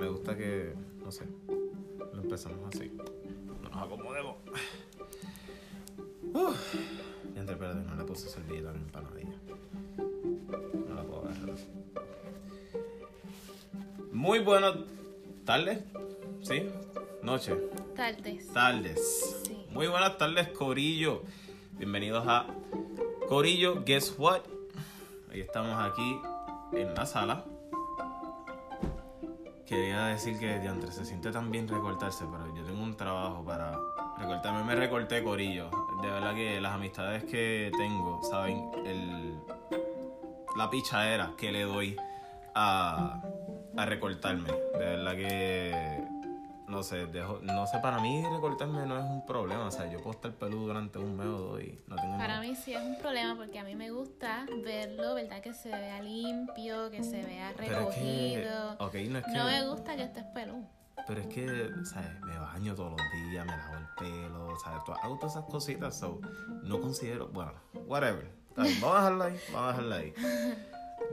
me gusta que, no sé, lo empezamos así. Nos acomodemos. Uf. Entre, espérate, no le puse servilleta mi empanadilla. No la puedo agarrar. Muy buenas tardes. ¿Sí? Noche. Tardes. Tardes. Sí. Muy buenas tardes, Corillo. Bienvenidos a Corillo. Guess what? Hoy estamos aquí en la sala. Quería decir que diantre, se siente tan bien recortarse, pero yo tengo un trabajo para recortarme. Me recorté, Corillo. De verdad que las amistades que tengo, saben, el, la pichadera que le doy a, a recortarme. De verdad que no sé, dejo- no sé, para mí recortarme no es un problema. O sea, yo puedo estar peludo durante un mes o dos y no tengo Para mí sí es un problema porque a mí me gusta verlo, ¿verdad? Que se vea limpio, que se vea es que, recogido. ok, no es que, No me gusta que estés peludo. pero es que, ¿sabes? Me baño todos los días, me lavo el pelo, ¿sabes? Hago todas esas cositas, so, no considero, bueno, whatever. Vamos a dejarla ahí, vamos a dejarla ahí.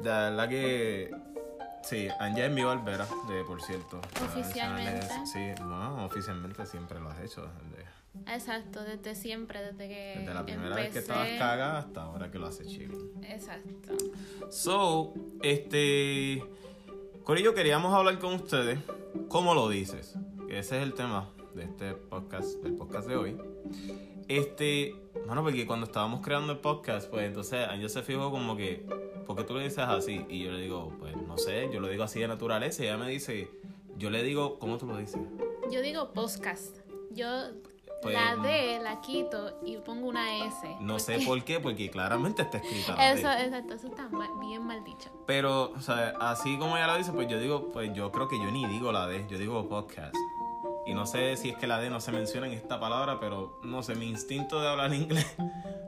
De verdad que, sí, Anja es mi barbera, de, por cierto. Oficialmente. Sí, no, oficialmente siempre lo has hecho. desde- Exacto, desde siempre, desde que Desde la primera empecé. vez que estabas cagada hasta ahora que lo haces chilling. Exacto. So, este. Corillo, queríamos hablar con ustedes. ¿Cómo lo dices? Ese es el tema de este podcast, del podcast de hoy. Este. Bueno, porque cuando estábamos creando el podcast, pues entonces yo se fijó como que. ¿Por qué tú le dices así? Y yo le digo, pues no sé, yo lo digo así de naturaleza. Y ella me dice, yo le digo, ¿cómo tú lo dices? Yo digo podcast. Yo Pues, la D la quito y pongo una S. No sé por qué, porque claramente está escrita. la D. Eso, exacto, eso está mal- bien mal dicho. Pero, o sea, así como ella lo dice, pues yo digo, pues yo creo que yo ni digo la D, yo digo podcast. Y no sé si es que la D no se menciona en esta palabra, pero no sé, mi instinto de hablar inglés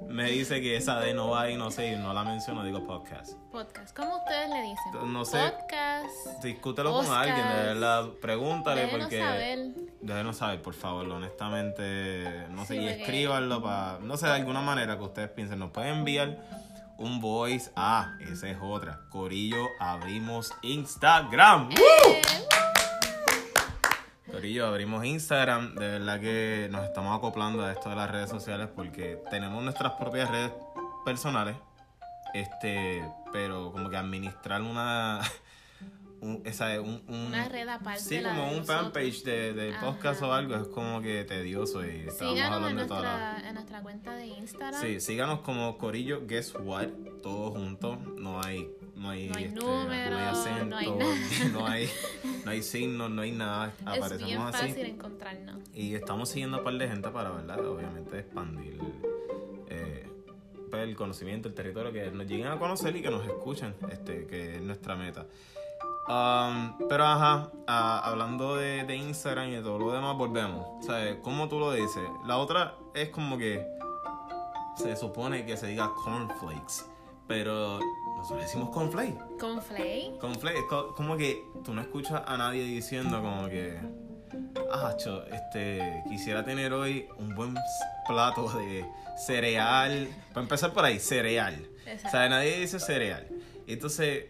me dice que esa D no va y no sé, y no la menciono, digo podcast. Podcast. ¿Cómo ustedes le dicen? No sé. Podcast. Discútelo con alguien, de verdad, pregúntale Déjenos porque... saber. Déjenos saber, por favor, honestamente, no sé, Sí, y porque- escríbanlo para, no sé, de alguna manera que ustedes piensen, nos pueden enviar un voice, ah, esa es otra, Corillo, abrimos Instagram, Eh, Corillo, abrimos Instagram, de verdad que nos estamos acoplando a esto de las redes sociales porque tenemos nuestras propias redes personales, este, pero como que administrar una, un, esa, un, un- una red aparte. Sí, como de un fanpage de, podcast o algo, es como que tedioso y Síganos en hablando de toda la... nuestra, en nuestra cuenta de Instagram. Sí, síganos como Corillo Guess What, todos juntos, no hay, no hay, No hay este, número, no hay acento, no hay no hay, no hay signos, no hay nada, es bien aparecemos así. fácil encontrarnos. Y estamos siguiendo a un par de gente para, ¿verdad? Obviamente expandir eh, pues, el conocimiento, el territorio, que nos lleguen a conocer y que nos escuchen, este, que es nuestra meta. Um, pero ajá, ah, hablando de, de Instagram y de todo lo demás, volvemos. O sea, ¿cómo tú lo dices? La otra es como que se supone que se diga cornflakes, pero nosotros decimos cornflakes. Con Flay. Cornflakes, co- como que tú no escuchas a nadie diciendo como que, ah, cho, este, quisiera tener hoy un buen plato de cereal. Para empezar por ahí, cereal. O Exacto. sea, nadie dice cereal. Entonces,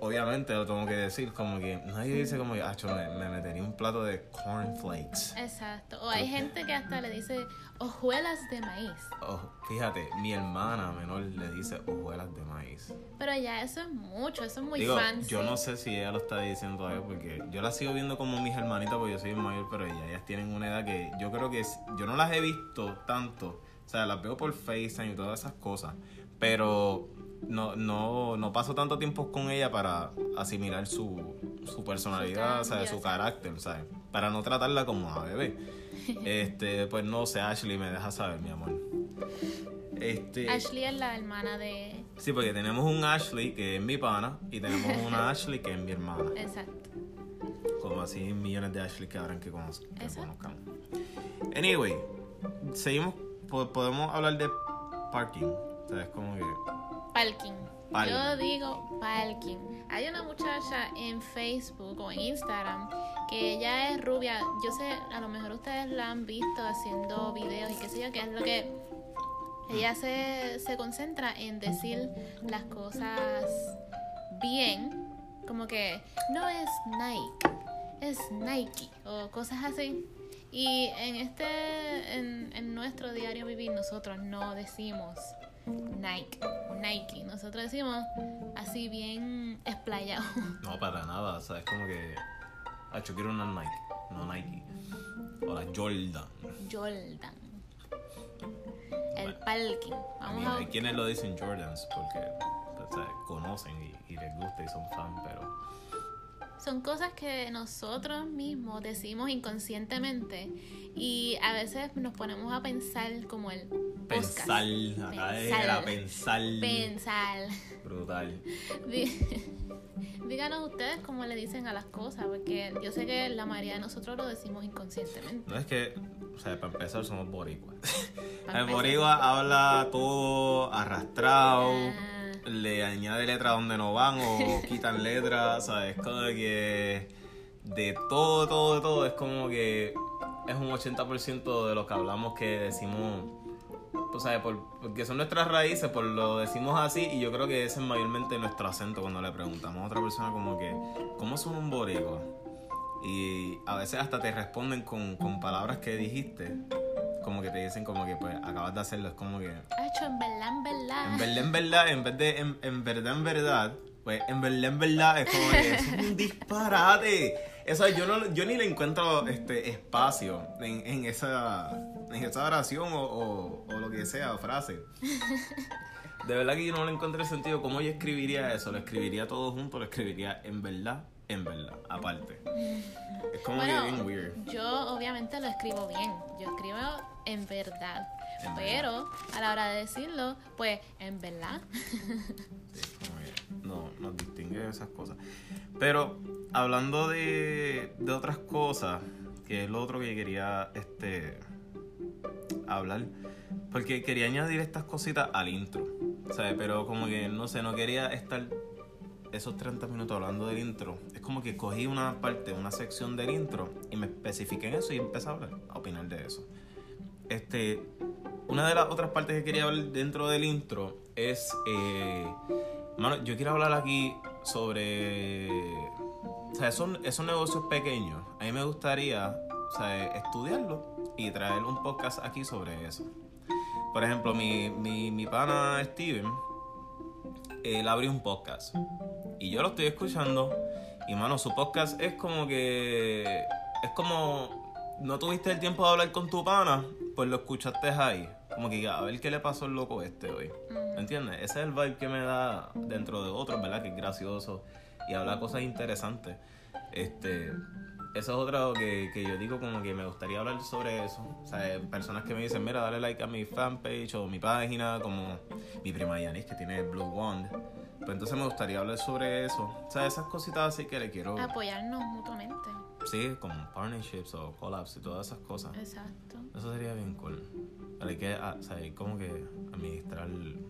obviamente lo tengo que decir, como que nadie dice como que, me, me metería un plato de cornflakes. Exacto. O hay gente que hasta le dice hojuelas de maíz. Oh, fíjate, mi hermana menor le dice hojuelas de maíz. Pero ya eso es mucho, eso es muy Digo, fancy. yo no sé si ella lo está diciendo todavía porque yo las sigo viendo como mis hermanitas porque yo soy el mayor, pero ellas, ellas tienen una edad que yo creo que es- yo no las he visto tanto. O sea, las veo por FaceTime y todas esas cosas, pero no, no, no paso tanto tiempo con ella para asimilar su, su personalidad, o sea, cambio, su carácter, ¿sabes? Para no tratarla como a bebé. Este, pues no sé, Ashley me deja saber, mi amor. Este, Ashley es la hermana de. Sí, porque tenemos un Ashley que es mi pana y tenemos una Ashley que es mi hermana. Exacto. Como así millones de Ashley que habrán que, cono- que Exacto. conozcamos. Anyway, seguimos, po- podemos hablar de parking. O sea, es como que... Parking. Yo digo parking. Hay una muchacha en Facebook o en Instagram que ella es rubia. Yo sé, a lo mejor ustedes la han visto haciendo videos y qué sé yo, que es lo que ella se, se concentra en decir las cosas bien. Como que no es Nike, es Nike o cosas así. Y en este, en, en nuestro diario vivir, nosotros no decimos Nike o Nike. Nosotros decimos así bien explayado. No, para nada. O sea, es como que. Ah, yo quiero una Nike, no Nike. O la Jordan. Jordan. El parking. I Vamos a hay quienes lo dicen Jordans porque o sea, conocen y, y les gusta y son fan, pero. Son cosas que nosotros mismos decimos inconscientemente y a veces nos ponemos a pensar como el Pensar, acá era pensar. Pensar. Brutal. Dí- Díganos ustedes cómo le dicen a las cosas, porque yo sé que la mayoría de nosotros lo decimos inconscientemente. No es que, o sea, para empezar somos boricuas. El boricua habla todo arrastrado, Ah. le añade letras donde no van o quitan letras, ¿sabes? Como que de todo, todo, todo, es como que es un 80% de lo que hablamos que decimos, tú sabes, por, porque son nuestras raíces, por lo decimos así y yo creo que ese es mayormente nuestro acento cuando le preguntamos a otra persona como que, ¿cómo son un boricua? Y a veces hasta te responden con, con palabras que dijiste, como que te dicen como que pues acabas de hacerlo, es como que... Hacho, en verdad, en verdad. En verdad, en verdad, en vez de en, en verdad, en verdad, pues en verdad, en verdad, es como que es un disparate. Eso yo no yo ni le encuentro este espacio en, en esa en esa oración o, o, o lo que sea, o frase. De verdad que yo no le encontré sentido. ¿Cómo yo escribiría eso? ¿Lo escribiría todo junto? ¿Lo escribiría en verdad? En verdad, aparte. Es como que bien weird. yo obviamente lo escribo bien. Yo escribo en verdad. En pero a la hora de decirlo, pues en verdad. Sí, como que no, nos distingue esas cosas. Pero hablando de, de otras cosas, que es lo otro que quería este hablar, porque quería añadir estas cositas al intro, ¿sabes? Pero como que no sé, no quería estar esos 30 minutos hablando del intro. Es como que cogí una parte, una sección del intro y me especifiqué en eso y empecé a hablar, a opinar de eso. Este, una de las otras partes que quería hablar dentro del intro es, eh, mano, yo quiero hablar aquí sobre, o sea, esos, esos negocios pequeños. A mí me gustaría, o sea, estudiarlo y traer un podcast aquí sobre eso. Por ejemplo, mi, mi, mi pana Steven, él abrió un podcast y yo lo estoy escuchando y mano, su podcast es como que es como no tuviste el tiempo de hablar con tu pana, pues lo escuchaste ahí. Como que a ver qué le pasó al loco este hoy. ¿Me entiendes? Ese es el vibe que me da dentro de otros, ¿verdad? Que es gracioso y habla cosas interesantes. Este, eso es otra que, que yo digo como que me gustaría hablar sobre eso. O sea, eh, personas que me dicen, mira, dale like a mi fanpage o mi página, como mi prima Yanis que tiene Blue Wand. Pues entonces me gustaría hablar sobre eso. O sea, esas cositas así que le quiero... Apoyarnos mutuamente. Sí, como partnerships o collabs y todas esas cosas. Exacto. Eso sería bien cool. Pero hay que, ah, o sea, hay como que administrar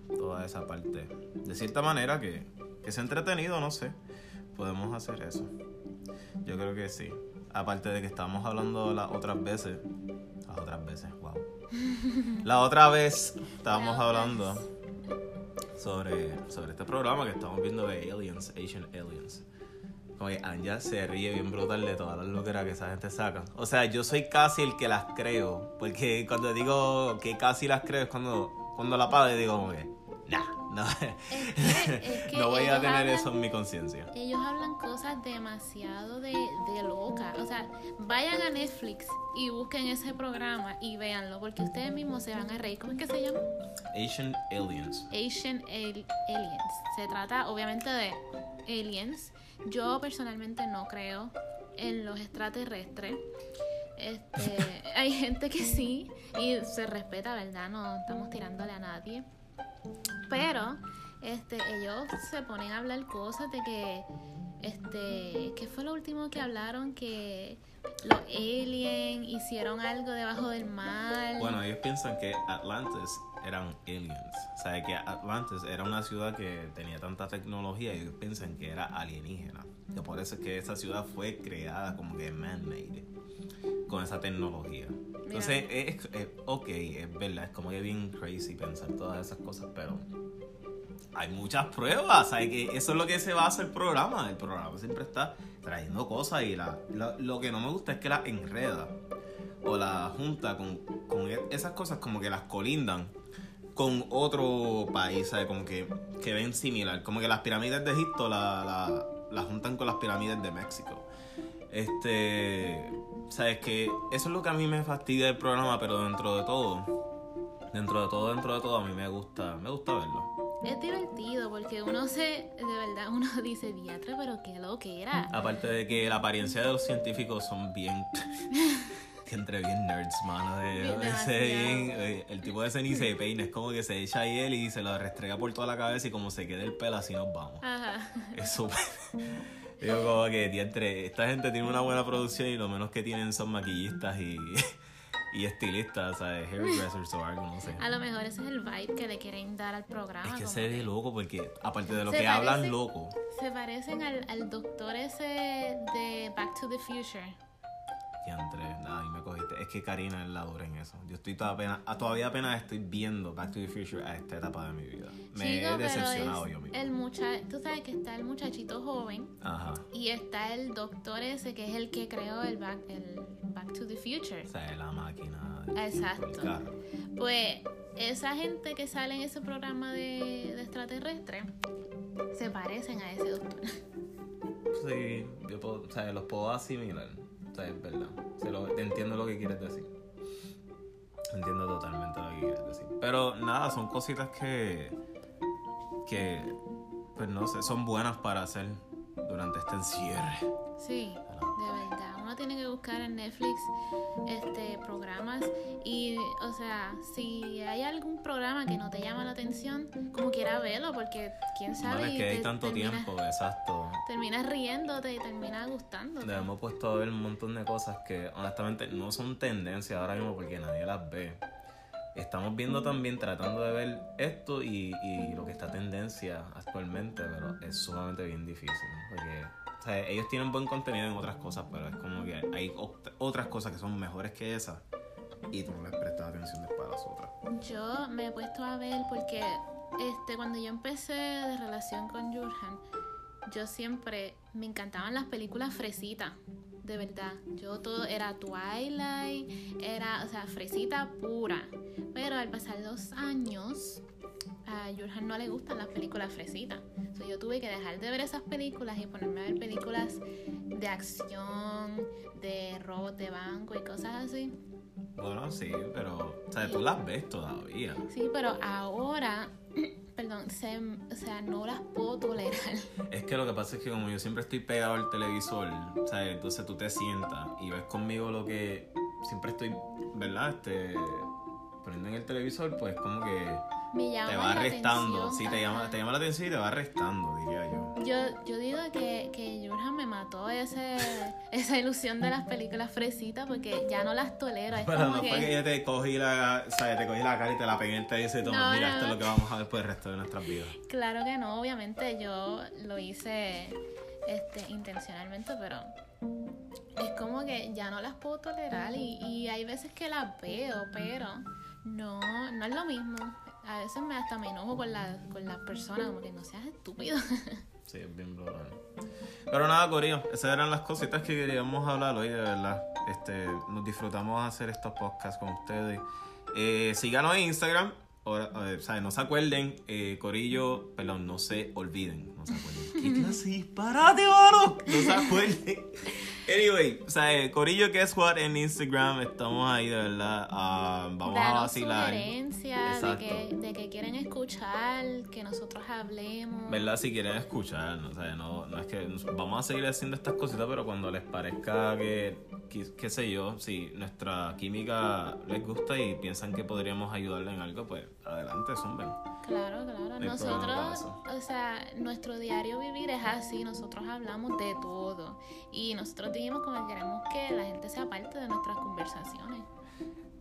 toda esa parte. De cierta manera que, que sea entretenido, no sé. Podemos hacer eso. Yo creo que sí. Aparte de que estábamos hablando las otras veces. Las otras veces, wow. La otra vez estábamos hablando sobre, sobre este programa que estamos viendo de Aliens, Asian Aliens. Como que Anja se ríe bien brutal de todas las locuras que esa gente saca. O sea, yo soy casi el que las creo. Porque cuando digo que casi las creo es cuando, cuando la y digo como que, no, Es que, es que no voy a tener hablan- eso en mi conciencia. Ellos hablan cosas demasiado de, de loca. O sea, vayan a Netflix y busquen ese programa y véanlo, porque ustedes mismos se van a reír. ¿Cómo es que se llama? Asian Aliens. Asian Al- Aliens. Se trata obviamente de aliens. Yo personalmente no creo en los extraterrestres. Este, hay gente que sí y se respeta, ¿verdad? No estamos tirándole a nadie. Pero este, ellos se ponen a hablar cosas de que este, ¿qué fue lo último que hablaron? Que los aliens hicieron algo debajo del mar. Bueno, ellos piensan que Atlantis eran aliens. O sea, que Atlantis era una ciudad que tenía tanta tecnología y ellos piensan que era alienígena. Que por eso es que esa ciudad fue creada como que man-made con esa tecnología. Entonces, es, es- ok, es verdad, es como que bien crazy pensar todas esas cosas, pero hay muchas pruebas, ¿sabes? Que eso es lo que se basa el programa. El programa siempre está trayendo cosas y la, la- lo que no me gusta es que la enreda o la junta con, con esas cosas como que las colindan con otro país, ¿sabes? Como que, que ven similar. Como que las pirámides de Egipto la, la, la juntan con las pirámides de México. Este, sabes que eso es lo que a mí me fastidia del programa, pero dentro de todo, dentro de todo, dentro de todo, a mí me gusta, me gusta verlo. Es divertido porque uno se, de verdad, uno dice, diatre, pero qué lo que era. Aparte de que la apariencia de los científicos son bien, entre bien nerds, mano. De, ese bien- eh, el tipo de ese ni se peina, es como que se echa ahí él y se lo restrega por toda la cabeza y como se quede el pelo así nos vamos. Ajá. Es súper. Digo como que diantre, esta gente tiene una buena producción y lo menos que tienen son maquillistas y, y estilistas, ¿sabes? Hairdressers o algo, no sé. A lo mejor ese es el vibe que le quieren dar al programa. Es que como se ve loco porque aparte de lo que hablan parece- loco. Se parecen al, al doctor ese de Back to the Future. Diantre, nada, y me cogiste. Es que Karina es la dura en eso. Yo estoy todavía apenas, todavía apenas estoy viendo Back to the Future a esta etapa de mi vida. Me Chico, he decepcionado yo mismo. El mucha tú sabes que está el muchachito joven Ajá. y está el doctor ese que es el que creó el Back, el back to the Future. O sea, la máquina. Exacto. carro. Pues esa gente que sale en ese programa de, de extraterrestre se parecen a ese doctor. Sí, yo puedo, o sea, los puedo asimilar. Sea, es verdad. Se lo- entiendo lo que quieres decir. Entiendo totalmente lo que quieres decir. Pero nada, son cositas que. que. pues no sé, son buenas para hacer durante este encierre. Sí, de verdad. Uno tiene que buscar en Netflix este programas y, o sea, si hay algún programa que no te llama la atención, como quiera verlo, porque quién sabe. Bueno, es y que hay te tanto terminas- tiempo, exacto. Terminas riéndote y terminas gustándote. Le hemos puesto a ver un montón de cosas que honestamente no son tendencias ahora mismo porque nadie las ve. Estamos viendo también, tratando de ver esto y, y lo que está tendencia actualmente, pero es sumamente bien difícil. Porque ellos tienen buen contenido en otras cosas, pero es como que hay ot- otras cosas que son mejores que esas y tú no les prestas atención después a las otras. Yo me he puesto a ver porque este cuando yo empecé de relación con Jurhan, yo siempre me encantaban las películas fresitas, de verdad. Yo todo era Twilight, era, o sea, fresita pura. Pero al pasar los años, a Jurhan no le gustan las películas fresitas. So, yo tuve que dejar de ver esas películas y ponerme a ver películas de acción, de robos de banco y cosas así. Bueno, sí, pero o sea, tú las ves todavía. Sí, pero ahora, perdón, se- o sea, no las puedo tolerar. Es que lo que pasa es que como yo siempre estoy pegado al televisor, ¿sabes? Entonces tú te sientas y ves conmigo lo que siempre estoy, ¿verdad? Este, poniendo en el televisor, pues como que Me llama te va la restando. atención, Sí, te llama, te llama la atención y te va restando, diría yo. Yo, yo digo que, que me mató ese, esa ilusión de las películas fresitas porque ya no las tolero. Es Pero como no que... fue que yo te cogí la, ¿sabes? Te cogí la cara y te la pegué en el y toma, No, mira, no. esto es lo que vamos a ver por el resto de nuestras vidas. Claro que no, obviamente yo lo hice este, intencionalmente, pero es como que ya no las puedo tolerar y, y hay veces que las veo, pero no, no es lo mismo. A veces me hasta me enojo con la, con la persona, como que no seas estúpido. Sí, es bien brutal. Pero nada, Corillo, esas eran las cositas que queríamos hablar hoy, de verdad. Este, nos disfrutamos hacer estos podcasts con ustedes. Eh, síganos en Instagram. O, o sea, no se acuerden, eh, Corillo, perdón, no se olviden. No se acuerden. ¿Qué clase disparate, mano? No se acuerden. Anyway, o sea, eh, Corillo que es jugar en Instagram, estamos ahí de verdad. ah, vamos a Danos vacilar. sugerencias de que, de que quieren escuchar, que nosotros hablemos. ¿Verdad? Si quieren escuchar, o sea, no, no es que vamos a seguir haciendo estas cositas, pero cuando les parezca que- qué sé yo, si nuestra química les gusta y piensan que podríamos ayudarle en algo, pues adelante, zumben. Claro, claro. problema Nosotros, o sea, nuestro diario vivir es así. Nosotros hablamos de todo. Y nosotros dijimos como que queremos que la gente sea parte de nuestras conversaciones.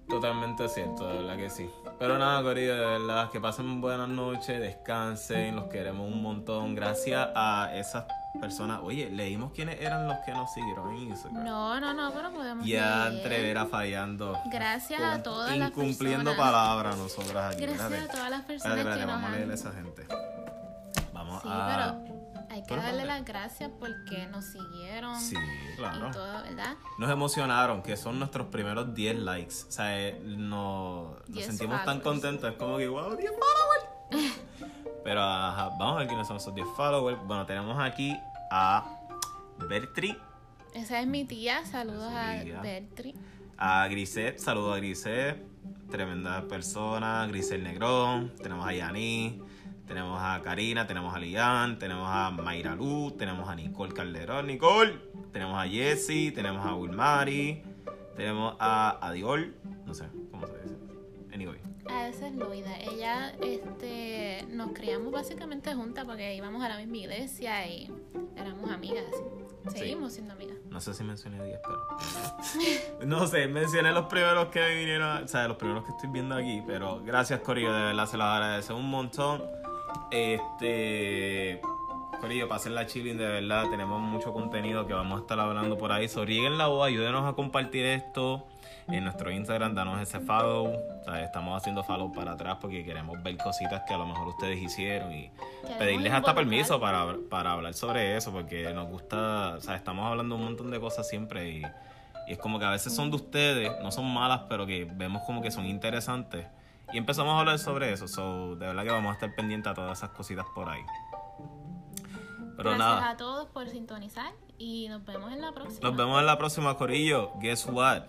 Totalmente cierto, de verdad que sí. Pero nada, Corillo, de verdad, que pasen buenas noches, descansen, los queremos un montón. Gracias a esas personas. Oye, leímos quiénes eran los que nos siguieron en Instagram. No, no, no, pero podemos Ya entrevera fallando. Gracias a todas las Incumpliendo personas. palabras nosotras aquí. Gracias a todas las personas que nos vamos a leer a han... esa gente. Sí, a... hay que darle pues, las gracias porque nos siguieron Sí, claro. y todo, ¿verdad? Nos emocionaron, que son nuestros primeros 10 likes. O sea, eh, no- nos 10 sentimos tan contentos. Es como que, wow, 10 followers. Pero ajá, vamos a ver quiénes son esos 10 followers. Bueno, tenemos aquí a Bertri, Esa es mi tía, saludos a tía. Bertri. a Grisette, saludos a Grisette. Tremenda persona, Grisel Negrón. Tenemos a Yani. Tenemos a Karina, tenemos a Lian, tenemos a Mayra Luz, tenemos a Nicole Calderón, Nicole, tenemos a Jessie, tenemos a Wilmari, tenemos a Adiol, no sé cómo se dice. Anyway, A esa es Loida. Ella, este, nos criamos básicamente juntas porque íbamos a la misma iglesia y éramos amigas. Seguimos siendo amigas. no sé si mencioné 10, pero. no sé, mencioné los primeros que vinieron, o sea, los primeros que estoy viendo aquí, pero gracias, Corillo, de verdad se los agradecemos un montón. Este. Corillo, pasen la chilling, de verdad. Tenemos mucho contenido que vamos a estar hablando por ahí. So, rieguen la voz, ayúdenos a compartir esto en nuestro Instagram. Danos ese follow. O sea, estamos haciendo follow para atrás porque queremos ver cositas que a lo mejor ustedes hicieron y Queremos pedirles hasta permiso para, para hablar sobre eso porque nos gusta. O sea, estamos hablando un montón de cosas siempre y, y es como que a veces son de ustedes, no son malas, pero que vemos como que son interesantes. Y empezamos a hablar sobre eso. So, de verdad que vamos a estar pendientes a todas esas cositas por ahí. Pero Gracias nada, a todos por sintonizar y nos vemos en la próxima. nos vemos en la próxima, Corillo. Guess what?